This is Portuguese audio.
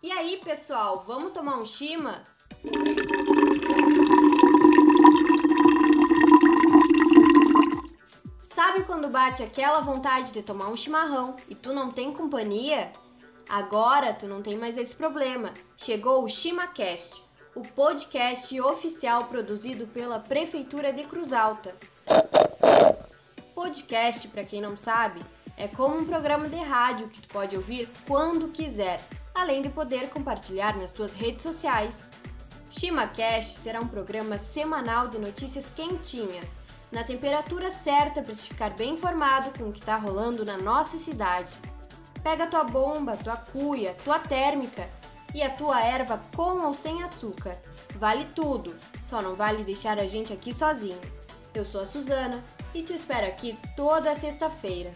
E aí, pessoal, vamos tomar um chima? Sabe quando bate aquela vontade de tomar um chimarrão e tu não tem companhia? Agora tu não tem mais esse problema. Chegou o ChimaCast, o podcast oficial produzido pela Prefeitura de Cruz Alta. Podcast, para quem não sabe, é como um programa de rádio que tu pode ouvir quando quiser, além de poder compartilhar nas tuas redes sociais. ChimaCast será um programa semanal de notícias quentinhas, na temperatura certa para te ficar bem informado com o que está rolando na nossa cidade. Pega tua bomba, tua cuia, tua térmica e a tua erva com ou sem açúcar. Vale tudo, só não vale deixar a gente aqui sozinho. Eu sou a Suzana e te espero aqui toda sexta-feira.